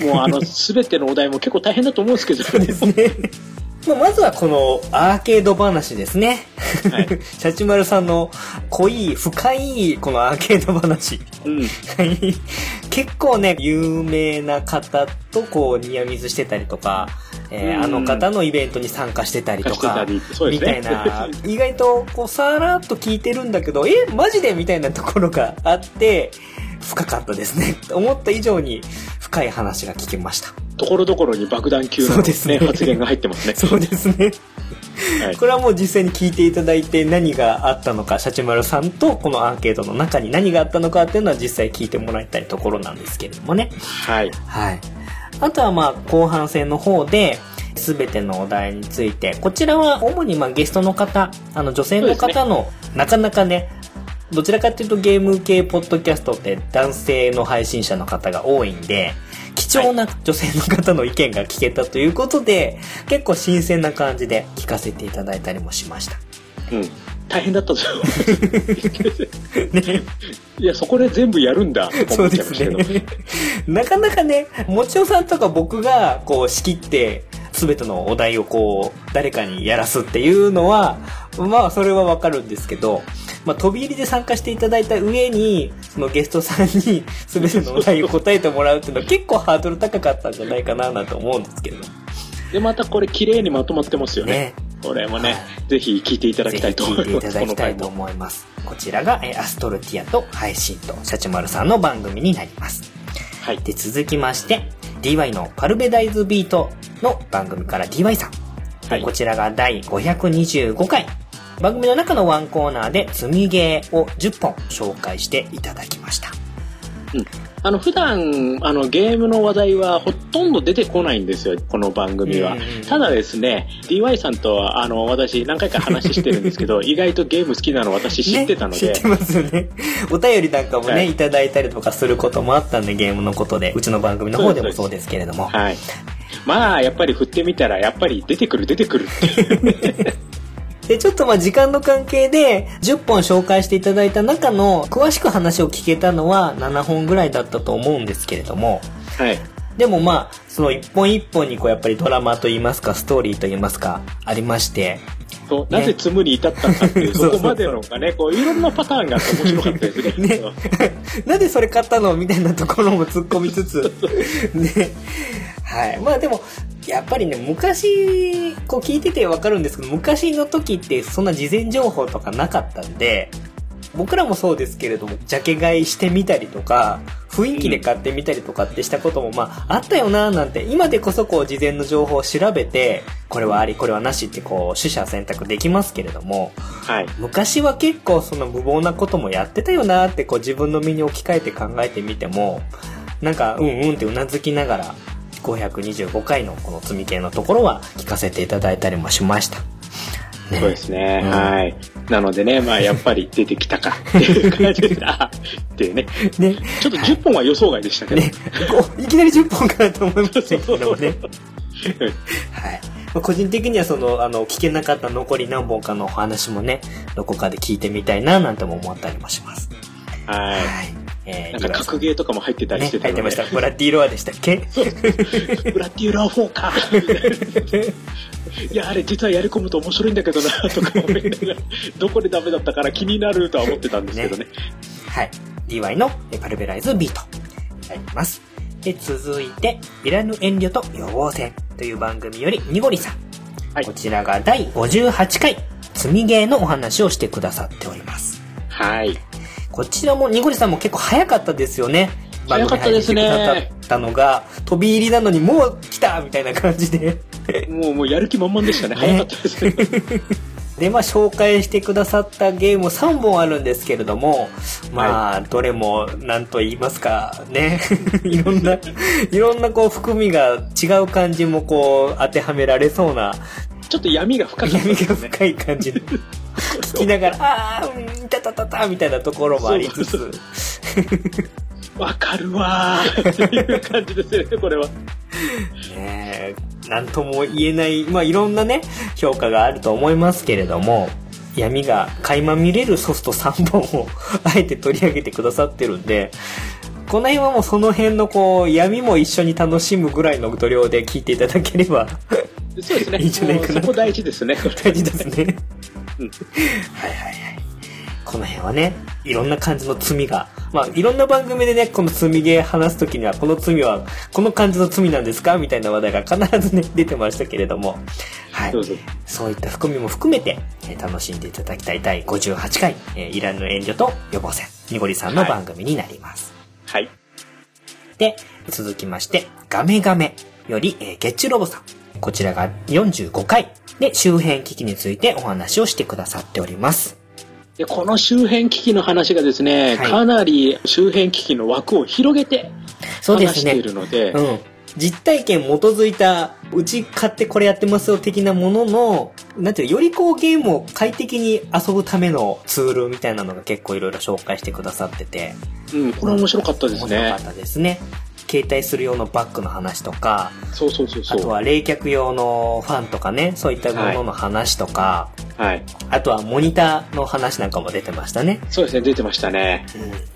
もうあの、すべてのお題も結構大変だと思うんですけど、ですね。まあまずはこのアーケード話ですね。はいシャチマルさんの濃い、深いこのアーケード話。うん。はい結構ね、有名な方とこう、ニアミズしてたりとか、えーうんあの方のイベントに参加してたりとかねみたいな、意外とこう、さらっと聞いてるんだけど、え、マジでみたいなところがあって、深かったですね。思った以上に深い話が聞けました。ところどころに爆弾級の、そうですね発言が入ってますね。そうですね。はいこれはもう実際に聞いていただいて何があったのか、シャチマルさんとこのアーケードの中に何があったのかっていうのは実際聞いてもらいたいところなんですけれどもね。はい。はい。あとはまあ後半戦の方で、すべてのお題について、こちらは主にまあゲストの方、あの女性の方の、なかなかね、どちらかというとゲーム系ポッドキャストって男性の配信者の方が多いんで、貴重な女性の方の意見が聞けたということで、結構新鮮な感じで聞かせていただいたりもしました。うん。大変だったぞ。ね。いや、そこで全部やるんだ、と思っちゃいますしたけど。ね。なかなかね、もちおさんとか僕がこう仕切って、すべてのお題をこう、誰かにやらすっていうのは、まあそれはわかるんですけど、まあ飛び入りで参加していただいた上に、そのゲストさんにすべてのお題を答えてもらうっていうのは結構ハードル高かったんじゃないかななんて思うんですけど。で、またこれ綺麗にまとまってますよね。ね。これもね、はぜひ聞いていただきたいと思聞います。ただきたいと思います。こちらが、えーアストルティアと配信とシャチマルさんの番組になります。はい。で、続きまして、DY のパルベダイズビートの番組から DY さん。はいこちらが第525回。番組の中のワンコーナーで積みゲーを10本紹介していただきました。あの、普段、あの、ゲームの話題はほとんど出てこないんですよ、この番組は。ただですね、DY さんとは、あの、私何回か話してるんですけど、意外とゲーム好きなの私知ってたので、ね知ってますよね。お便りなんかもね、はいい、ただいたりとかすることもあったんで、ゲームのことで、うちの番組の方でもそうですけれども。はい。まあ、やっぱり振ってみたら、やっぱり出てくる出てくるって。で、ちょっとまあ時間の関係で10本紹介していただいた中の詳しく話を聞けたのは7本ぐらいだったと思うんですけれども、はい。でもまあ、その一本一本にこうやっぱりドラマといいますか、ストーリーといいますか、ありまして、そうなぜ積むに至ったかってい う、そこまでのがね、こう、いろんなパターンがあって面白かったですね。ね。なんでそれ買ったのみたいなところも突っ込みつつ、ね。はい。まあでも、やっぱりね、昔、こう聞いててわかるんですけど、昔の時ってそんな事前情報とかなかったんで、僕らもそうですけれども、ジャケ買いしてみたりとか、雰囲気で買ってみたりとかってしたことも、まあ、あったよなーなんて、今でこそこう、事前の情報を調べて、これはあり、これはなしってこう、取捨選択できますけれども、はい。昔は結構その無謀なこともやってたよなーってこう自分の身に置き換えて考えてみてもなんかうんうんってうなずきながら525回のこの積み系のところは聞かせていただいたりもしました。ねそうですね。うんはい。なのでね、まあ、やっぱり出てきたかっていう感じです。あっていうね。ね、ちょっと10本は予想外でしたけど。ね、いきなり10本かなと思いましたけどもね。うんはい。まあ個人的にはその、あの、聞けなかった残り何本かのお話もね、どこかで聞いてみたいななんても思ったりもします。ははい。えい。なんか格ゲーとかも入ってたりねして、たので。入ってました。ブラッディーロアでしたっけ？ブラッディーラー4かいや、あれ実はやり込むと面白いんだけどな、とか思いながら、どこでダメだったから気になるとは思ってたんですけどね。はい。DY のパルベライズビートになります。で、続いて、いらぬ遠慮と予防線という番組より、にごりさん。はいこちらが第58回、積みゲーのお話をしてくださっております。はい。こちらも、にごりさんも結構早かったですよね。早かったですねたのが、飛び入りなのにもう来たみたいな感じで。もう、もうやる気満々でしたね。ね早かったですね。で、まあ、紹介してくださったゲーム3本あるんですけれども、まあ、どれも、なんと言いますか、ね。いろんな、いろんなこう、含みが違う感じもこう、当てはめられそうな、ちょっと闇が深かった闇が。深い感じきながら、ああ、うん、いたたたた、みたいなところもありつつ、わかるわーっていう感じですよね、これは。ねなんとも言えない、まあ、いろんなね、評価があると思いますけれども、闇が垣間見れるソフト3本を あえて取り上げてくださってるんで、この辺はもうその辺のこう、闇も一緒に楽しむぐらいの度量で聞いていただければそうですね。いいんじゃないかなそこ大事ですね。大事ですね。うんはいはいはい。この辺はね、いろんな感じの罪が、まあいろんな番組でね、この罪ゲー話すときには、この罪は、この感じの罪なんですかみたいな話題が必ずね、出てましたけれども、はい。そういった含みも含めて、えー楽しんでいただきたい第58回、えーいらぬ遠慮と予防線、にごりさんの番組になります。はい。で、続きまして、ガメガメより、えーゲッチュロボさん。こちらが45回で周辺機器についてお話をしてくださっております。で、この周辺機器の話がですね、はいかなり周辺機器の枠を広げて話してい。るので、うん。実体験基づいた、うち買ってこれやってますよ的なものの、なんていうのよりこうゲームを快適に遊ぶためのツールみたいなのが結構いろいろ紹介してくださってて、うん、これ面白かったですね面白かっ。たですね。携帯する用のバッグの話とか、そうそうそうそう。あとは冷却用のファンとかね、そういったものの話とか、はい。あとはモニターの話なんかも出てましたね。そうですね、出てましたね。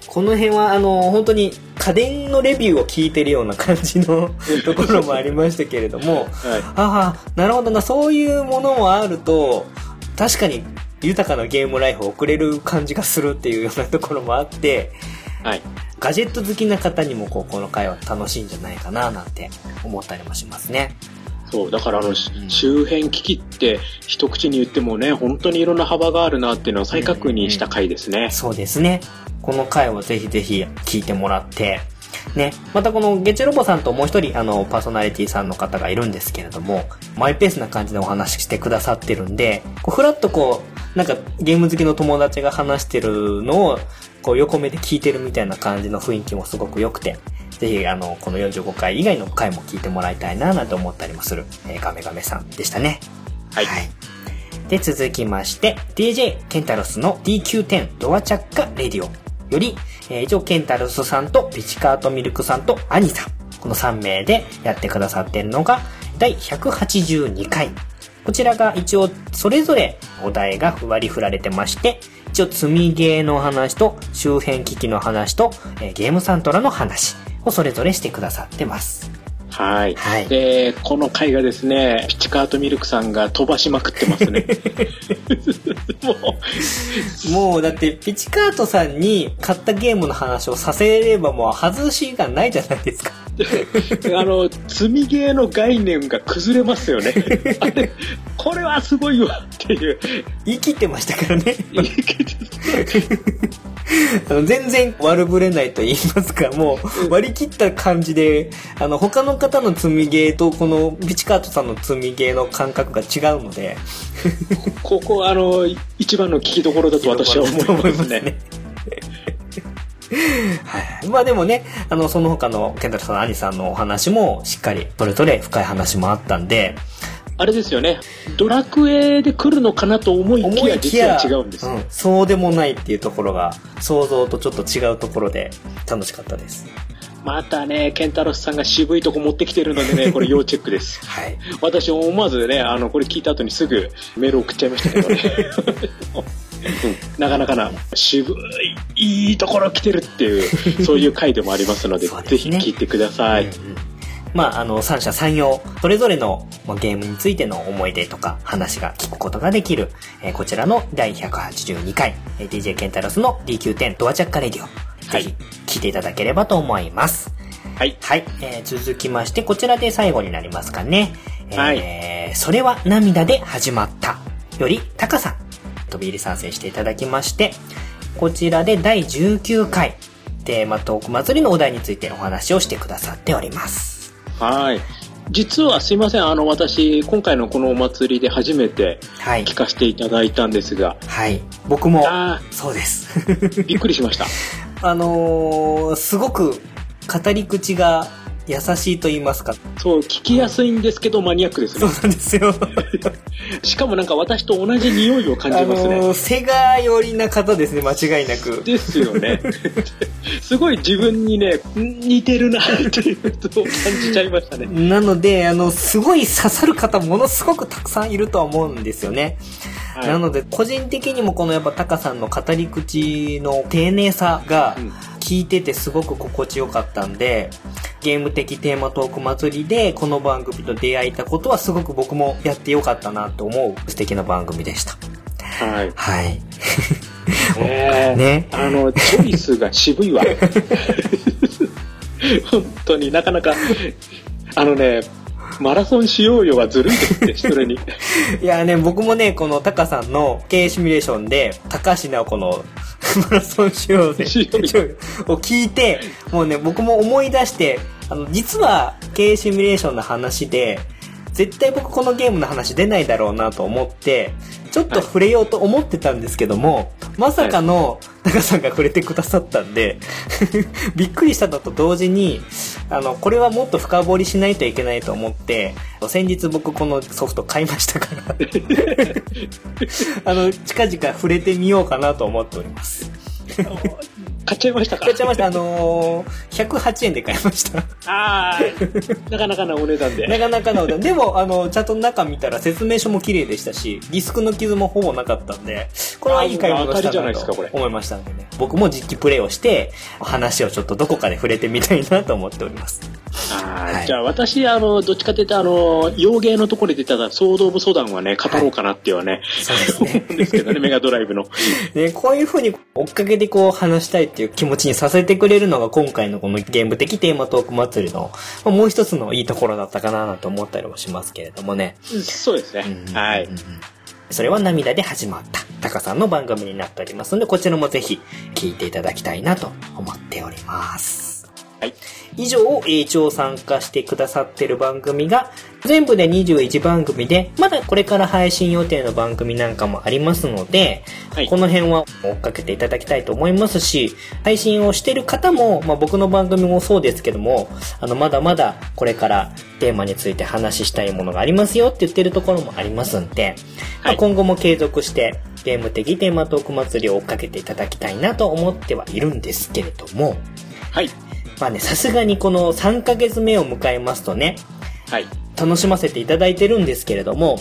この辺はあの本当に家電のレビューを聞いてるような感じのところもありましたけれども、はああ、なるほどな、そういうものもあると、確かに豊かなゲームライフを送れる感じがするっていうようなところもあって、い。はい。ガジェット好きな方にもこうこの回は楽しいんじゃないかななんて思ったりもしますね。そう、だからあの、周辺機器って一口に言ってもね、本当にいろんな幅があるなっていうのを再確認した回ですね。そうですね。この回はぜひぜひ聞いてもらって、ね、またこのゲチロボさんともう一人、あの、パーソナリティさんの方がいるんですけれども、マイペースな感じでお話ししてくださってるんで、こうふらっとこう、なんかゲーム好きの友達が話してるのを、こう横目で聞いてるみたいな感じの雰囲気もすごく良くて、ぜひ、あの、この45回以外の回も聞いてもらいたいななんて思ったりもする、えーガメガメさんでしたね。はいで、続きまして、DJ ケンタロスの DQ10 ドアチャッカレディオより、えー以上ケンタロスさんとピチカートミルクさんとアニさん、この3名でやってくださってるのが、第182回。こちらが一応、それぞれお題が割り振られてまして、一応、積みゲーの話と、周辺機器の話と、えーゲームサントラの話をそれぞれしてくださってます。はい。はいで、この回がですね、ピチカートミルクさんが飛ばしまくってますね。もう、もうだって、ピチカートさんに買ったゲームの話をさせればもう外しがないじゃないですか。あの、積みゲーの概念が崩れますよね。あれ、これはすごいわっていう。言い切ってましたからね。いいけどあの全然悪ぶれないと言いますか、もう割り切った感じで、あの他の方の積みゲーとこのピチカートさんの積みゲーの感覚が違うので、ここ、あの、一番の聞きどころだと私は思いますね。はい。まあでもね、あの、その他のケンタロスさん、アニさんのお話もしっかり、それぞれ深い話もあったんで、あれですよね。ドラクエで来るのかなと思いき思や、実は違うんです。うんそうでもないっていうところが、想像とちょっと違うところで楽しかったです。またね、ケンタロスさんが渋いとこ持ってきてるのでね、これ要チェックです。はい。私思わずね、あの、これ聞いた後にすぐメール送っちゃいましたけどね。うんなかなかな渋い、いいところ来てるっていう、そういう回でもありますので、ねぜひ聞いてください。うんうんまあ、あの、三者三様、それぞれのまあゲームについての思い出とか話が聞くことができる、えーこちらの第182回、えー DJ ケンタロスの DQ10 ドアチャッカレディオ、はいぜひ聞いていただければと思います。はい。はい、えー続きまして、こちらで最後になりますかね。えーはいそれは涙で始まった。より、タカさん、飛び入り参戦していただきまして、こちらで第19回、テーマトーク祭りのお題についてお話をしてくださっております。はい。実はすいません、あの、私、今回のこのお祭りで初めてはい聞。かせていただいたんですが、はい。僕も、そうです。びっくりしました。あのー、すごく語り口が優しいと言いますか。そう、聞きやすいんですけど、マニアックですね。そうなんですよ。しかもなんか私と同じ匂いを感あじますね。のー、セガ寄りな方ですね、間違いなく。ですよね。すごい自分にね、ん似てるなっていうことを感じちゃいましたね。なので、あの、すごい刺さる方ものすごくたくさんいるとは思うんですよね。はいなので、個人的にもこのやっぱタカさんの語り口の丁寧さがうん聞いててすごく心地よかったんで、ゲーム的テーマトーク祭りでこの番組と出会えたことはすごく僕もやってよかったなと思う素敵な番組でした。はい。はい。ねねあの、チョイスが渋いわ。本当になかなか、あのね、マラソンしようよはずるいですって、それに。いやね、僕もね、このタカさんの経営シミュレーションで、高橋直子のマラソンしようぜを聞いて、もうね、僕も思い出して、あの、実は経営シミュレーションの話で、絶対僕このゲームの話出ないだろうなと思って、ちょっと触れようと思ってたんですけども、まさかのタカさんが触れてくださったんで、びっくりしたのと同時に、あの、これはもっと深掘りしないといけないと思って、先日僕このソフト買いましたから、あの、近々触れてみようかなと思っております。買っちゃいましたか？買っちゃいました。あのー、108円で買いました。ああ、なかなかなお値段で。なかなかなので、でも、あの、ちゃんと中見たら説明書も綺麗でしたし、ディスクの傷もほぼなかったんで、これはいい買い物したなとですかこれ思いましたんでね。僕も実機プレイをして、話をちょっとどこかで触れてみたいなと思っております。はいじゃあ私、あの、どっちかというと、あの、洋芸のところで出たソード・オブ・ソダンはね、語ろうかなっていうはね、そうですね思うんですけどね、メガドライブの。ね、こういう風に追っかけてこう話したいっていう気持ちにさせてくれるのが今回のこのゲーム的テーマトーク祭りのまあもう一つのいいところだったかななんて思ったりもしますけれどもね。そうですね。はい。それは涙で始まった、タカさんの番組になっておりますので、こちらもぜひ聞いていただきたいなと思っております。はい。以上、一応参加してくださってる番組が、全部で21番組で、まだこれから配信予定の番組なんかもありますので、はいこの辺は追っかけていただきたいと思いますし、配信をしてる方も、まあ、僕の番組もそうですけども、あの、まだまだこれからテーマについて話したいものがありますよって言ってるところもありますんで、まあはい今後も継続してゲーム的テーマトーク祭りを追っかけていただきたいなと思ってはいるんですけれども、はい。まあね、さすがにこの3ヶ月目を迎えますとね、はい。楽しませていただいてるんですけれども、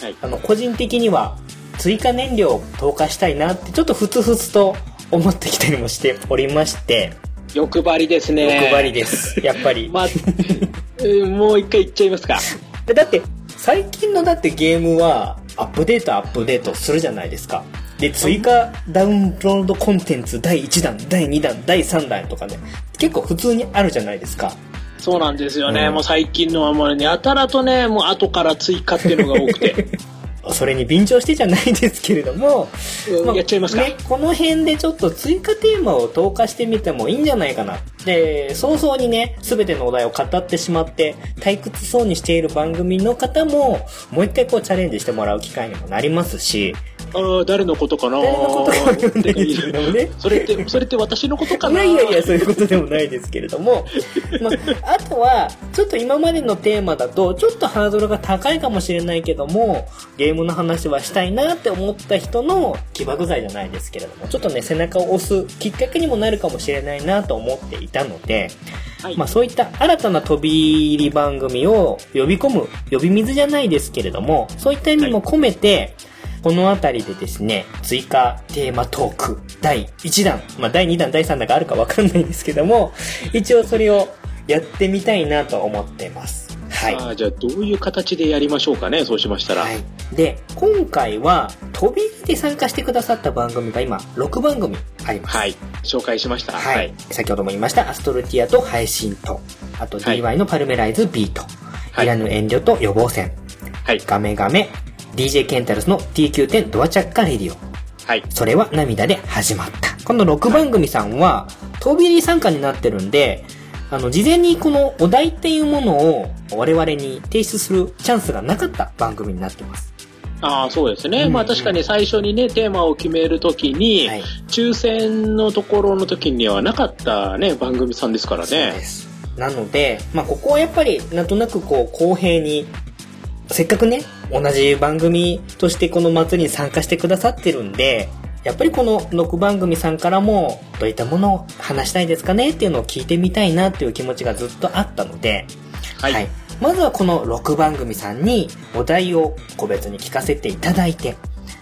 はい。あの、個人的には追加燃料を投下したいなってちょっとふつふつと思ってきたりもしておりまして、欲張りですね。欲張りです。やっぱり。まあ、えーもう一回言っちゃいますか。でだって、最近のだってゲームはアップデートアップデートするじゃないですか。で、追加ダウンロードコンテンツ第1弾、第2弾、第3弾とかね、結構普通にあるじゃないですか。そうなんですよね。うんもう最近のはもうね、やたらとね、もう後から追加っていうのが多くて。それに便乗してじゃないですけれども、やっちゃいますか。ね、この辺でちょっと追加テーマを投下してみてもいいんじゃないかな。で、早々にね、すべてのお題を語ってしまって、退屈そうにしている番組の方も、もう一回こうチャレンジしてもらう機会にもなりますし、あー誰のことかな誰のことかないですけどもね。それって、それって私のことかないやいやいや、そういうことでもないですけれども、まあ、あとは、ちょっと今までのテーマだと、ちょっとハードルが高いかもしれないけども、ゲームの話はしたいなって思った人の起爆剤じゃないですけれども、ちょっとね、背中を押すきっかけにもなるかもしれないなと思っていたので、はい。まあそういった新たな飛び入り番組を呼び込む、呼び水じゃないですけれども、そういった意味も込めて、このあたりでですね、追加テーマトーク第1弾、まあ第2弾、第3弾があるかわかんないんですけども、一応それをやってみたいなと思ってます。はい。あーじゃあどういう形でやりましょうかね、そうしましたら。はい。で、今回は飛び入りで参加してくださった番組が今6番組あります。はい。紹介しました。はい。。先ほども言いました、アストルティアと配信と、あとはい DY のパルメライズ B と、はいいらぬ遠慮と予防線、はい。ガメガメ、DJ ケンタルスの TQ10 ドアチャッカレディオ、はい。それは涙で始まった。この6番組さんは、飛び入り参加になってるんで、あの、事前にこのお題っていうものを我々に提出するチャンスがなかった番組になってます。ああ、そうですね。うんまあ確かに最初にね、テーマを決めるときに、はい抽選のところの時にはなかったね、番組さんですからね。なので、まあ、ここはやっぱり、なんとなくこう、公平に、せっかくね、同じ番組としてこの祭りに参加してくださってるんで、やっぱりこの6番組さんからも、どういったものを話したいですかねっていうのを聞いてみたいなっていう気持ちがずっとあったので、はい。まずはこの6番組さんにお題を個別に聞かせていただいて、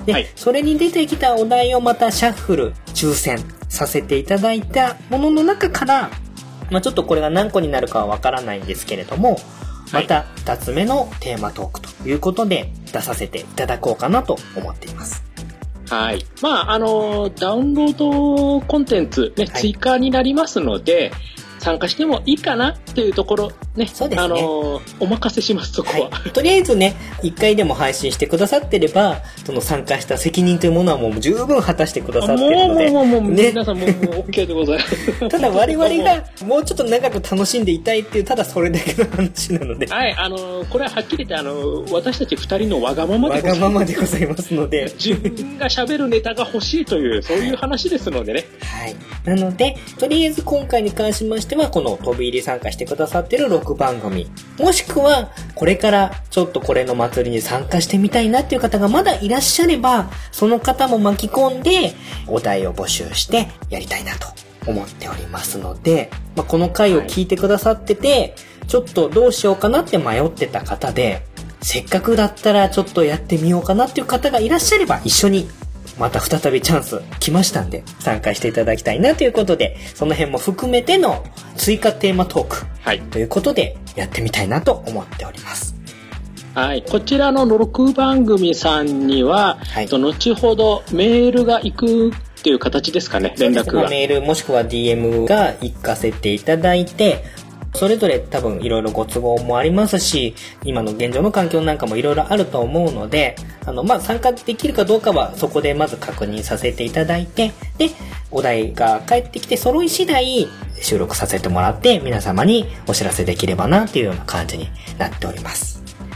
で、はいそれに出てきたお題をまたシャッフル、抽選させていただいたものの中から、まあちょっとこれが何個になるかはわからないんですけれども、また2つ目のテーマトークということで出させていただこうかなと思っています。はい。まあ、あの、ダウンロードコンテンツ、ね、はい追加になりますので、参加してもいいかなっていうところ、ね、そうですねあの、お任せします、そこは。はい。とりあえずね、1回でも配信してくださってれば、その参加した責任というものはもう十分果たしてくださってるので、もうもうもうね皆さんもうもう OK でございます。ただ我々がもうちょっと長く楽しんでいたいっていう、ただそれだけの話なので、はい、あの、これははっきり言って、あの、私たち二人のわがままでございます。わがままでございますので、自分が喋るネタが欲しいという、そういう話ですのでね。はい。なので、とりあえず今回に関しましては、この飛び入り参加してくださってる6番組。もしくは、これからちょっとこれの祭りに参加してみたいなっていう方がまだいらっしゃれば、その方も巻き込んで、お題を募集してやりたいなと思っておりますので、まあ、この回を聞いてくださってて、ちょっとどうしようかなって迷ってた方で、せっかくだったらちょっとやってみようかなっていう方がいらっしゃれば一緒にまた再びチャンス来ましたんで、参加していただきたいなということで、その辺も含めての追加テーマトークはい。ということで、やってみたいなと思っております。はい。こちらの6番組さんには、はいと後ほどメールが行くっていう形ですかね、連絡が。まあメールもしくは DM が行かせていただいて、それぞれ多分いろいろご都合もありますし、今の現状の環境なんかもいろいろあると思うので、あの、まあ、参加できるかどうかはそこでまず確認させていただいて、で、お題が返ってきて揃い次第、収録させてもらって皆様にお知らせできればなっていうような感じになっております。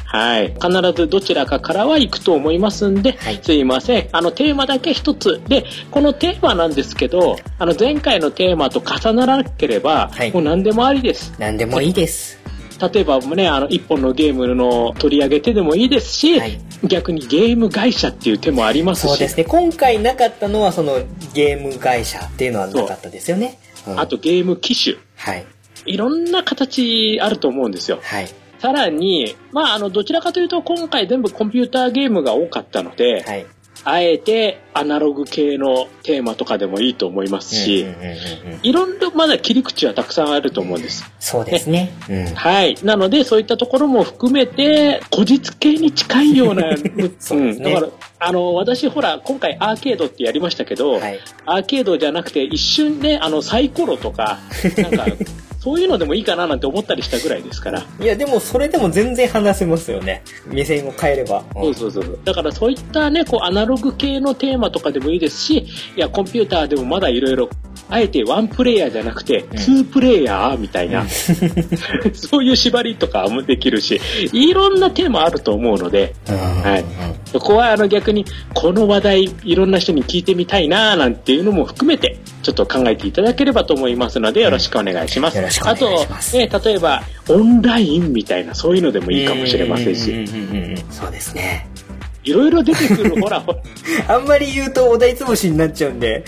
はい。必ずどちらかからは行くと思いますんで、はいすいません。あの、テーマだけ一つ。で、このテーマなんですけど、あの、前回のテーマと重ならなければ、はいもう何でもありです。何でもいいです。例えばね、あの、一本のゲームの取り上げてでもいいですし、はい逆にゲーム会社っていう手もありますし、そうですね。今回なかったのはそのゲーム会社っていうのはなかったですよね。うんあとゲーム機種。はい。いろんな形あると思うんですよ。はい。さらに、まあ、あの、どちらかというと今回全部コンピューターゲームが多かったので、はい。あえてアナログ系のテーマとかでもいいと思いますし、いろんなまだ切り口はたくさんあると思うんです。そうですね。うん。はい。なので、そういったところも含めて、古実系に近いような、そうんだから、あの、私ほら、今回アーケードってやりましたけど、はい。アーケードじゃなくて一瞬ね、あの、サイコロとか、なんか、そういうのでもいいかななんて思ったりしたぐらいですから。いや、でもそれでも全然話せますよね。目線を変えれば。そうそうそう。だからそういったね、こう、アナログ系のテーマとかでもいいですし、いや、コンピューターでもまだいろいろ、あえてワンプレイヤーじゃなくて、ツープレイヤーみたいな、そういう縛りとかもできるし、いろんなテーマあると思うので、うん。はい。そこはあの逆に、この話題、いろんな人に聞いてみたいなーなんていうのも含めて、ちょっと考えていただければと思いますので、よろしくお願いします。ます。あと、ね、例えば、オンラインみたいな、そういうのでもいいかもしれませんし、そうですね。いろいろ出てくる、ほら、ほら、あんまり言うとお題つぶしになっちゃうんで。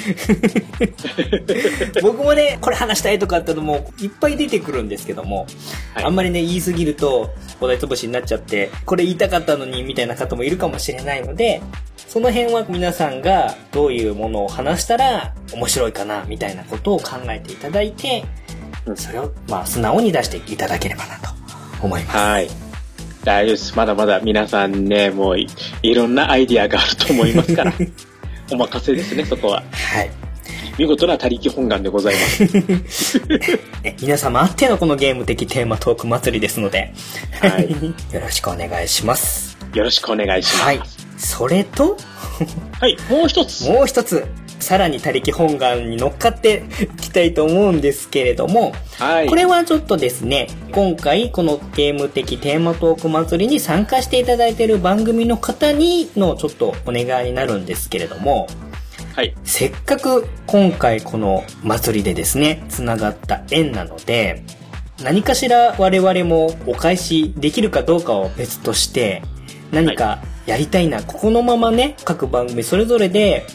僕もね、これ話したいとかってのもいっぱい出てくるんですけども、はいあんまりね、言いすぎるとお題つぶしになっちゃって、これ言いたかったのにみたいな方もいるかもしれないので、その辺は皆さんがどういうものを話したら面白いかなみたいなことを考えていただいて、それをまあ素直に出していただければなと思います。はい。大丈夫です。まだまだ皆さんね、もういいろんなアイディアがあると思いますから、お任せですね、そこは。はい。見事な他力本願でございます。ね皆様あってのこのゲーム的テーマトーク祭りですので、はい よろしくお願いします。よろしくお願いします。はい。それと、はい、もう一つ。もう一つ、さらに他力本願に乗っかっていきたいと思うんですけれども、はい。これはちょっとですね、今回このゲーム的テーマトーク祭りに参加していただいている番組の方にのちょっとお願いになるんですけれども、はい。せっかく今回この祭りでですね、繋がった縁なので、何かしら我々もお返しできるかどうかを別として、何かやりたいな、ここのままね、各番組それぞれで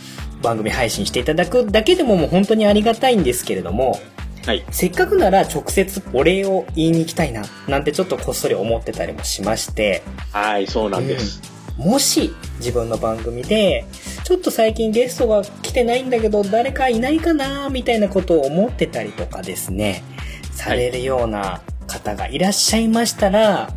番組配信していただくだけでももう本当にありがたいんですけれども、はい。せっかくなら直接お礼を言いに行きたいな、なんてちょっとこっそり思ってたりもしまして、はい、そうなんです。もし自分の番組で、ちょっと最近ゲストが来てないんだけど、誰かいないかなみたいなことを思ってたりとかですね、されるような方がいらっしゃいましたら、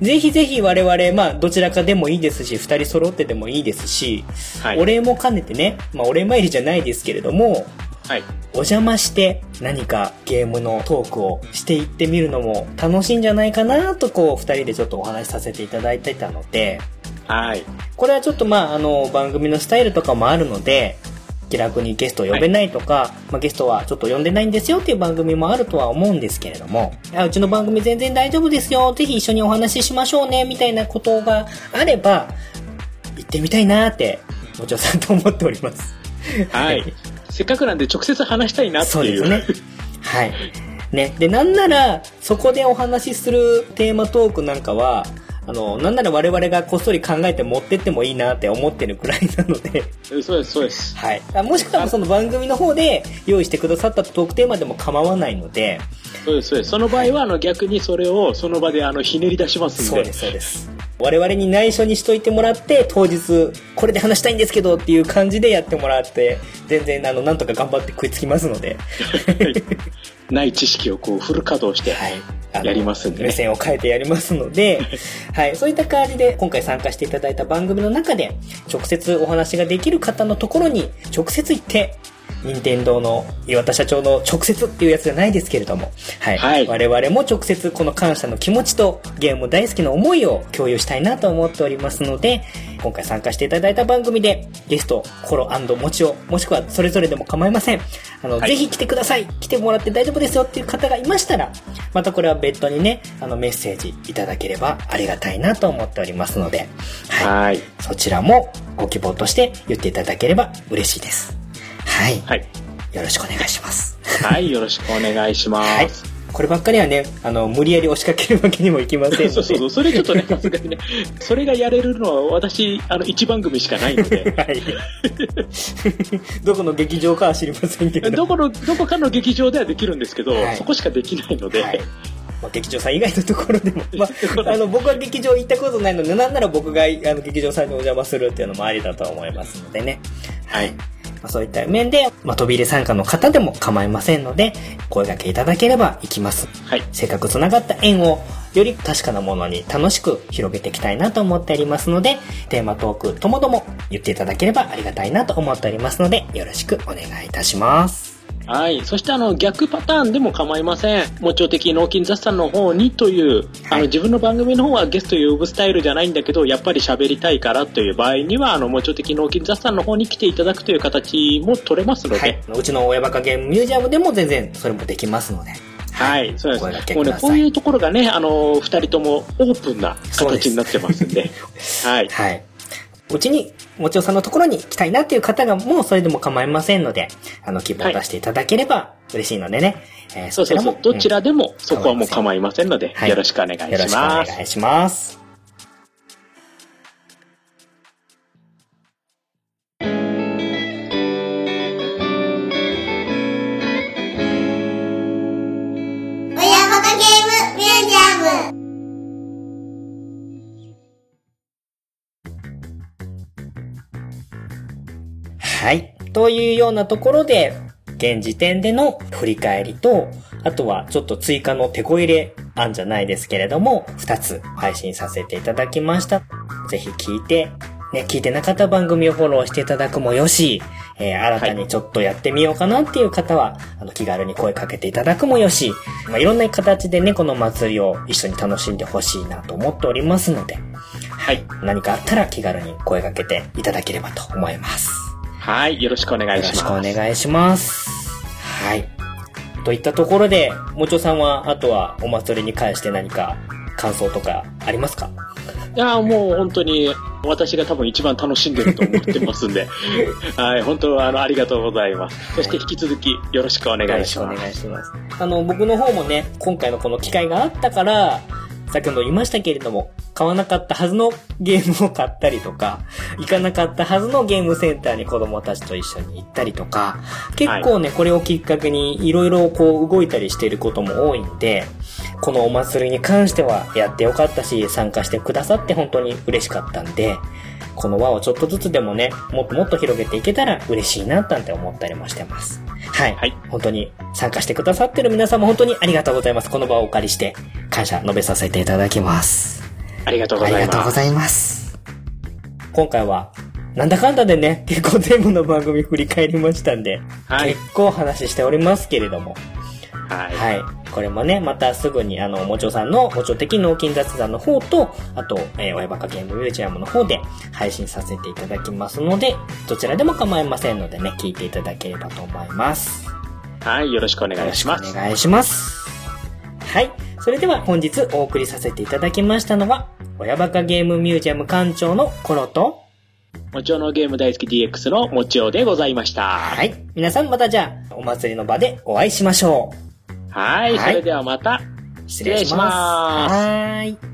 ぜひぜひ我々、まあ、どちらかでもいいですし、二人揃ってでもいいですし、はい。お礼も兼ねてね、まあ、お礼参りじゃないですけれども、はい。お邪魔して何かゲームのトークをしていってみるのも楽しいんじゃないかなとこう二人でちょっとお話しさせていただいてたので、はい。これはちょっとまああの番組のスタイルとかもあるので、気楽にゲストを呼べないとか、まあ、ゲストはちょっと呼んでないんですよっていう番組もあるとは思うんですけれども、あうちの番組全然大丈夫ですよ、ぜひ一緒にお話ししましょうね、みたいなことがあれば、行ってみたいなって、もちろさんと思っております。はい。せっかくなんで直接話したいなっていう。そうですね。はい。ね。で、なんなら、そこでお話しするテーマトークなんかは、あの、なんなら我々がこっそり考えて持ってってもいいなって思ってるくらいなので、そうです、そうです。はい。あもしくはその番組の方で用意してくださったトークテーマでも構わないので、そうです、そうです。その場合は、あの、逆にそれをその場で、あの、ひねり出しますんで。そうです、そうです。我々に内緒にしといてもらって、当日、これで話したいんですけどっていう感じでやってもらって、全然、あの、なんとか頑張って食いつきますので、ない知識をこう、フル稼働して、やりますんでね目線を変えてやりますので、はい。そういった感じで、今回参加していただいた番組の中で、直接お話ができる方のところに、直接行って、任天堂の岩田社長の直接っていうやつじゃないですけれども、はい。はい我々も直接この感謝の気持ちとゲーム大好きな思いを共有したいなと思っておりますので、今回参加していただいた番組で、ゲスト、コロもちお、もしくはそれぞれでも構いません。あの、はいぜひ来てください来てもらって大丈夫ですよっていう方がいましたら、またこれは別途にね、あの、メッセージいただければありがたいなと思っておりますので、はい。はい。そちらもご希望として言っていただければ嬉しいです。はい。はい。よろしくお願いします。はい。よろしくお願いしまはいす。。こればっかりはね、あの、無理やり押しかけるわけにもいきませんので。そうそうそう。それちょっとね、さすがにね、それがやれるのは私、あの、一番組しかないので、はい。どこの劇場かは知りませんけど。どこの、どこかの劇場ではできるんですけど、はいそこしかできないので、はいまあ、劇場さん以外のところでも、まあ、あの僕は劇場行ったことないのでなんなら僕があの劇場さんにお邪魔するっていうのもありだと思いますのでねはい。まあ、そういった面で、まあ、飛び入れ参加の方でも構いませんので声掛けいただければ行きますはい。せっかくつながった縁をより確かなものに楽しく広げていきたいなと思っておりますのでテーマトークともども言っていただければありがたいなと思っておりますのでよろしくお願いいたしますはい。そしてあの、逆パターンでも構いません。もちょ的脳筋雑談の方にという、あはいの、自分の番組の方はゲスト呼ぶスタイルじゃないんだけど、やっぱり喋りたいからという場合には、あの、もちょ的脳筋雑談の方に来ていただくという形も取れますので、はい、うちの親バカゲームミュージアムでも全然それもできますのではい、そう声掛です。もうね、こういうところがね、あの、二人ともオープンな形になってますんで、はい。はい。うちに、もちおさんのところに来たいなっていう方がもうそれでも構いませんので、あの、希望を出していただければ嬉しいのでね。えーそうそうそう。どちらででも、そこはもう構いませんので、はいよろしくお願いよろしくおします。願いします。はい。というようなところで、現時点での振り返りと、あとはちょっと追加の手こ入れ案じゃないですけれども、二つ配信させていただきました。ぜひ聞いて、ね、聞いてなかった番組をフォローしていただくもよし、えー新たにちょっとやってみようかなっていう方は、あの、気軽に声かけていただくもよし、まあ、いろんな形でね、この祭りを一緒に楽しんでほしいなと思っておりますので、はい。何かあったら気軽に声かけていただければと思います。はい。よろしくお願いしよろしくおます。願いします。はい。といったところで、もちおさんは、あとはお祭りに関して何か感想とかありますか？いや、もう本当に、私が多分一番楽しんでると思ってますんで、はい。本当、あの、ありがとうございます。そして引き続き、よろしくお願いしよろます。しくお願いします。あの、僕の方もね、今回のこの機会があったから、先ほど言いましたけれども、買わなかったはずのゲームを買ったりとか、行かなかったはずのゲームセンターに子供たちと一緒に行ったりとか、結構ね、これをきっかけにいろいろこう動いたりしていることも多いんで、このお祭りに関してはやってよかったし、参加してくださって本当に嬉しかったんで、この輪をちょっとずつでもね、もっともっと広げていけたら嬉しいな、なんて思ったりもしてます。はい。はい本当に参加してくださってる皆様本当にありがとうございます。この場をお借りして感謝述べさせていただきます。ありがとうごありざいます。がとうございます。今回は、なんだかんだでね、結構全部の番組振り返りましたんで、はい。結構話しておりますけれども、はい。はい。これもね、またすぐに、あの、もちょさんの、もちょ的脳筋雑談の方と、あと、えー、親バカゲームミュージアムの方で配信させていただきますので、どちらでも構いませんのでね、聞いていただければと思います。はい。よろしくお願よろしくおいします。願いします。はい。それでは本日お送りさせていただきましたのは、親バカゲームミュージアム館長のコロと、もちおのゲーム大好き DX のもちおでございました。はい。皆さんまたじゃあ、お祭りの場でお会いしましょう。はい。はいそれではまた。失礼します。はーい。